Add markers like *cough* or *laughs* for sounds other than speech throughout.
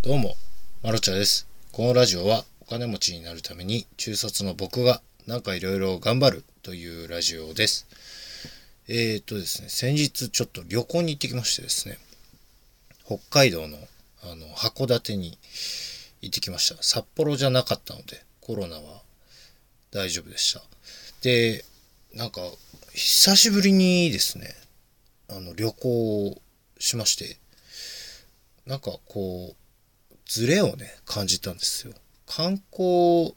どうも、まろちゃです。このラジオはお金持ちになるために中卒の僕がなんかいろいろ頑張るというラジオです。えーとですね、先日ちょっと旅行に行ってきましてですね、北海道のあの函館に行ってきました。札幌じゃなかったのでコロナは大丈夫でした。で、なんか久しぶりにですね、あの旅行をしまして、なんかこう、ズレをね、感じたんですよ。観光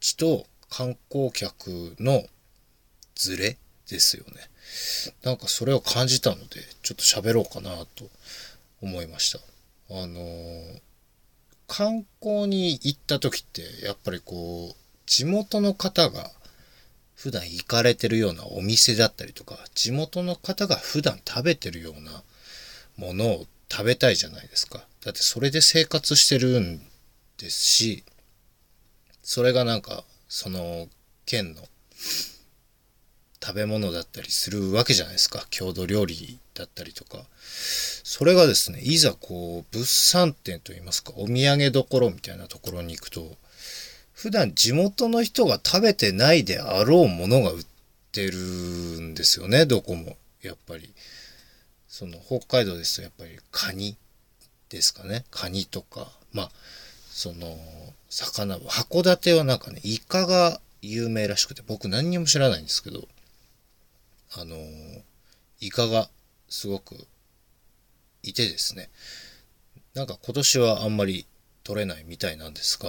地と観光客のズレですよね。なんかそれを感じたので、ちょっと喋ろうかなと思いました。あのー観光に行った時って、やっぱりこう、地元の方が普段行かれてるようなお店だったりとか、地元の方が普段食べてるようなものを食べたいじゃないですか。だってそれで生活してるんですし、それがなんか、その県の食べ物だったりするわけじゃないですか。郷土料理だったりとか。それがですね、いざこう、物産展といいますか、お土産どころみたいなところに行くと、普段地元の人が食べてないであろうものが売ってるんですよね、どこも。やっぱり。その北海道ですとやっぱりカニですかね。カニとか。まあ、その、魚、函館はなんかね、イカが有名らしくて、僕何にも知らないんですけど、あの、イカがすごくいてですね。なんか今年はあんまり取れないみたいなんですが、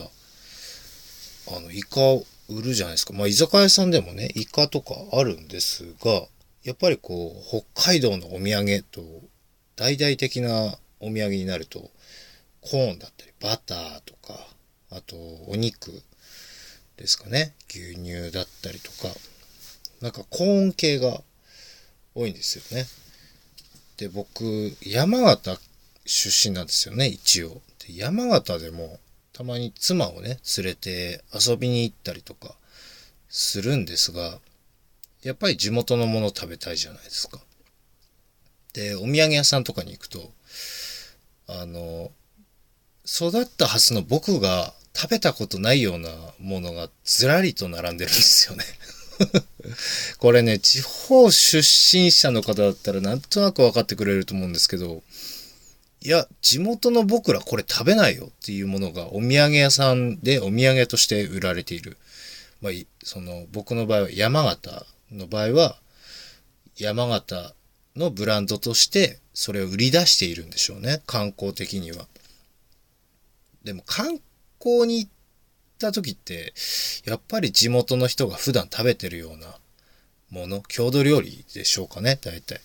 あの、イカを売るじゃないですか。まあ、居酒屋さんでもね、イカとかあるんですが、やっぱりこう、北海道のお土産と、大々的なお土産になると、コーンだったり、バターとか、あと、お肉ですかね。牛乳だったりとか、なんかコーン系が多いんですよね。で、僕、山形出身なんですよね、一応。で山形でも、たまに妻をね、連れて遊びに行ったりとかするんですが、やっぱり地元のもの食べたいじゃないですか。で、お土産屋さんとかに行くと、あの、育ったはずの僕が食べたことないようなものがずらりと並んでるんですよね。*laughs* これね、地方出身者の方だったらなんとなく分かってくれると思うんですけど、いや、地元の僕らこれ食べないよっていうものがお土産屋さんでお土産として売られている。まあ、その僕の場合は山形の場合は山形のブランドとしてそれを売り出しているんでしょうね。観光的には。でも観光に行った時ってやっぱり地元の人が普段食べてるようなもの、郷土料理でしょうかね、大体。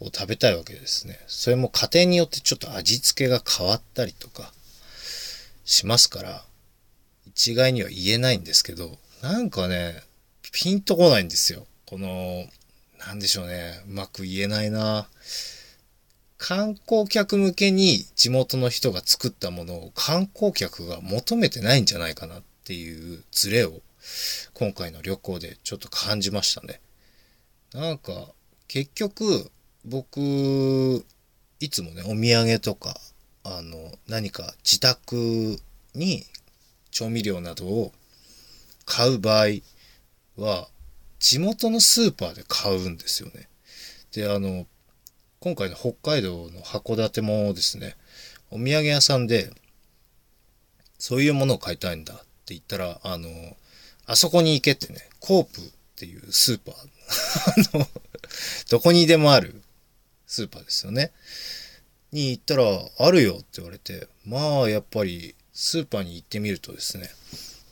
を食べたいわけですね。それも家庭によってちょっと味付けが変わったりとかしますから、一概には言えないんですけど、なんかね、ピンとこないんですよ。この、なんでしょうね、うまく言えないな。観光客向けに地元の人が作ったものを観光客が求めてないんじゃないかなっていうズレを今回の旅行でちょっと感じましたね。なんか結局僕いつもねお土産とかあの何か自宅に調味料などを買う場合は地元のスーパーで買うんですよね。であの今回の北海道の函館もですねお土産屋さんでそういうものを買いたいんだって言ったらあのあそこに行けってねコープっていうスーパー *laughs* あのどこにでもあるスーパーですよねに行ったらあるよって言われてまあやっぱりスーパーに行ってみるとですね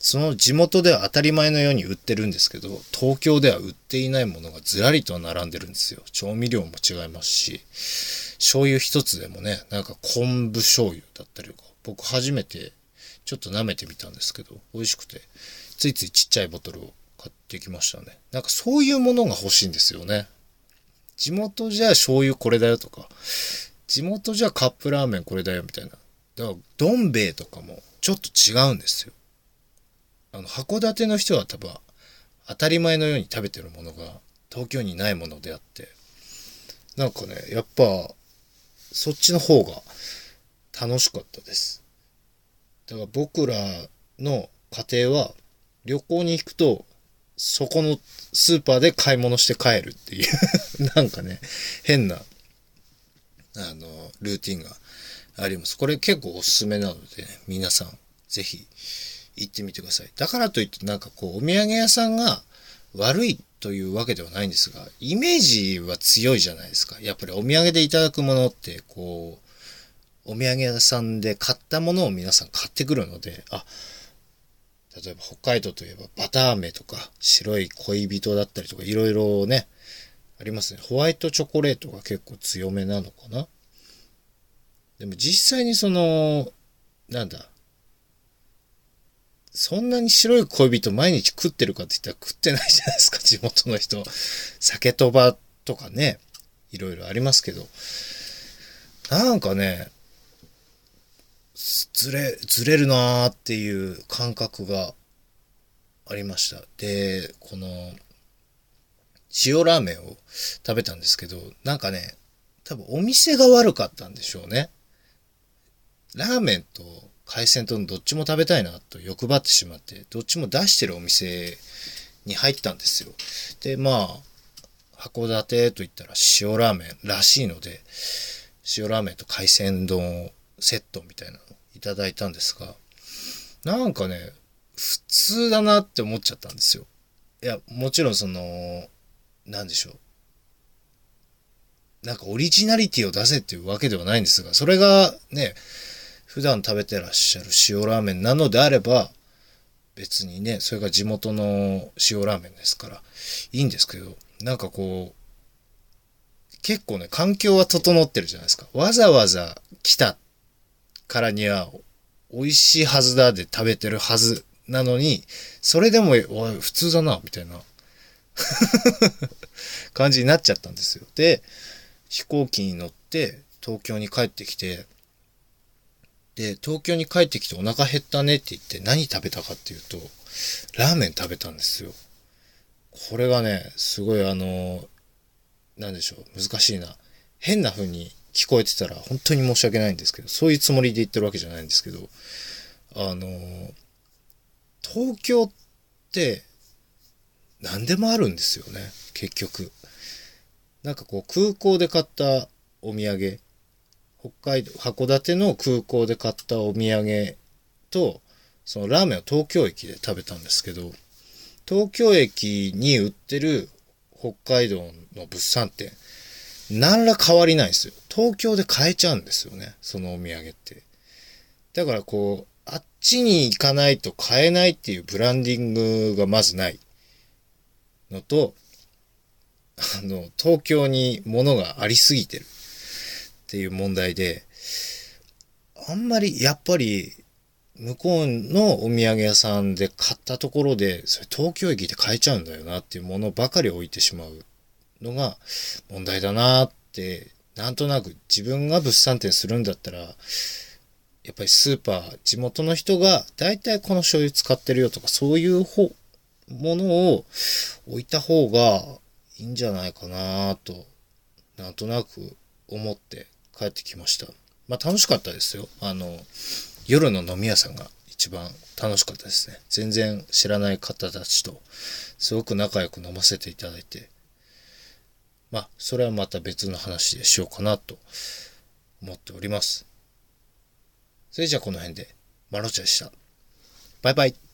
その地元では当たり前のように売ってるんですけど、東京では売っていないものがずらりと並んでるんですよ。調味料も違いますし、醤油一つでもね、なんか昆布醤油だったりとか、僕初めてちょっと舐めてみたんですけど、美味しくて、ついついちっちゃいボトルを買ってきましたね。なんかそういうものが欲しいんですよね。地元じゃ醤油これだよとか、地元じゃカップラーメンこれだよみたいな。だから、どん兵衛とかもちょっと違うんですよ。あの、函館の人は多分、当たり前のように食べてるものが、東京にないものであって、なんかね、やっぱ、そっちの方が、楽しかったです。だから僕らの家庭は旅行に行くと、そこのスーパーで買い物して帰るっていう、*laughs* なんかね、変な、あの、ルーティンがあります。これ結構おすすめなので、ね、皆さん、ぜひ行ってみてください。だからといってなんかこう、お土産屋さんが悪いというわけではないんですが、イメージは強いじゃないですか。やっぱりお土産でいただくものって、こう、お土産屋さんで買ったものを皆さん買ってくるので、あ、例えば北海道といえばバター飴とか白い恋人だったりとかいろいろね、ありますね。ホワイトチョコレートが結構強めなのかな。でも実際にその、なんだ、そんなに白い恋人毎日食ってるかって言ったら食ってないじゃないですか、*laughs* 地元の人。酒とばとかね、いろいろありますけど。なんかね、ずれ、ずれるなーっていう感覚がありました。で、この、塩ラーメンを食べたんですけど、なんかね、多分お店が悪かったんでしょうね。ラーメンと海鮮丼どっちも食べたいなと欲張ってしまって、どっちも出してるお店に入ったんですよ。で、まあ、函館と言ったら塩ラーメンらしいので、塩ラーメンと海鮮丼セットみたいなのをいただいたんですが、なんかね、普通だなって思っちゃったんですよ。いや、もちろんその、なんでしょう。なんかオリジナリティを出せっていうわけではないんですが、それがね、普段食べてらっしゃる塩ラーメンなのであれば、別にね、それが地元の塩ラーメンですから、いいんですけど、なんかこう、結構ね、環境は整ってるじゃないですか。わざわざ来たからには、美味しいはずだで食べてるはずなのに、それでも、おい、普通だな、みたいな *laughs* 感じになっちゃったんですよ。で、飛行機に乗って東京に帰ってきて、で、東京に帰ってきてお腹減ったねって言って何食べたかっていうと、ラーメン食べたんですよ。これがね、すごいあの、なんでしょう、難しいな。変な風に聞こえてたら本当に申し訳ないんですけど、そういうつもりで言ってるわけじゃないんですけど、あの、東京って何でもあるんですよね、結局。なんかこう空港で買ったお土産、北海道、函館の空港で買ったお土産と、そのラーメンを東京駅で食べたんですけど、東京駅に売ってる北海道の物産展、何ら変わりないんですよ。東京で買えちゃうんですよね、そのお土産って。だからこう、あっちに行かないと買えないっていうブランディングがまずないのと、あの、東京に物がありすぎてるっていう問題で、あんまりやっぱり向こうのお土産屋さんで買ったところで、それ東京駅で買えちゃうんだよなっていうものばかり置いてしまうのが問題だなって、なんとなく自分が物産展するんだったら、やっぱりスーパー、地元の人が大体この醤油使ってるよとか、そういう方、ものを置いた方がいいんじゃないかなと、なんとなく思って。帰ってきました。まあ楽しかったですよ。あの、夜の飲み屋さんが一番楽しかったですね。全然知らない方たちとすごく仲良く飲ませていただいて、まあそれはまた別の話でしようかなと思っております。それじゃあこの辺で、マロチャでした。バイバイ。